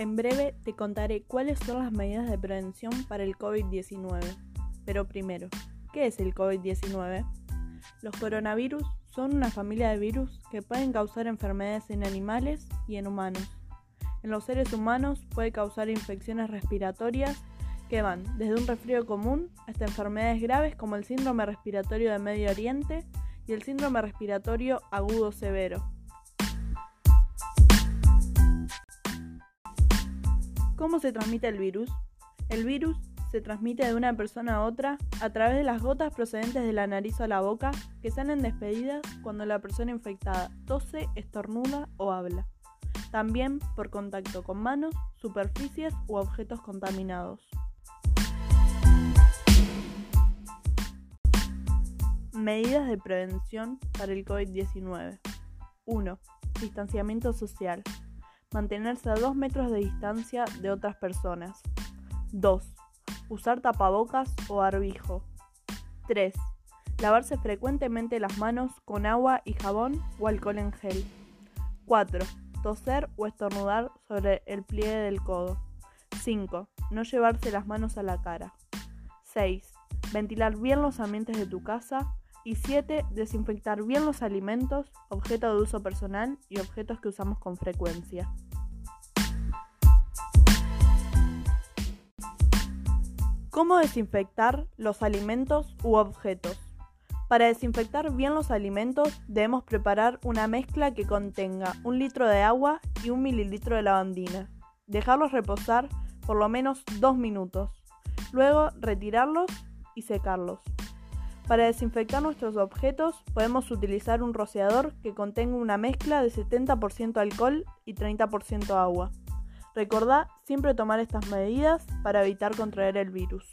En breve te contaré cuáles son las medidas de prevención para el COVID-19. Pero primero, ¿qué es el COVID-19? Los coronavirus son una familia de virus que pueden causar enfermedades en animales y en humanos. En los seres humanos puede causar infecciones respiratorias que van desde un resfrío común hasta enfermedades graves como el síndrome respiratorio de Medio Oriente y el síndrome respiratorio agudo severo. ¿Cómo se transmite el virus? El virus se transmite de una persona a otra a través de las gotas procedentes de la nariz o la boca que salen despedidas cuando la persona infectada tose, estornuda o habla. También por contacto con manos, superficies u objetos contaminados. Medidas de prevención para el COVID-19. 1. Distanciamiento social. Mantenerse a 2 metros de distancia de otras personas. 2. Usar tapabocas o barbijo. 3. Lavarse frecuentemente las manos con agua y jabón o alcohol en gel. 4. Toser o estornudar sobre el pliegue del codo. 5. No llevarse las manos a la cara. 6. Ventilar bien los ambientes de tu casa. Y 7. Desinfectar bien los alimentos, objetos de uso personal y objetos que usamos con frecuencia. ¿Cómo desinfectar los alimentos u objetos? Para desinfectar bien los alimentos debemos preparar una mezcla que contenga un litro de agua y un mililitro de lavandina. Dejarlos reposar por lo menos dos minutos. Luego retirarlos y secarlos. Para desinfectar nuestros objetos podemos utilizar un rociador que contenga una mezcla de 70% alcohol y 30% agua. Recordá siempre tomar estas medidas para evitar contraer el virus.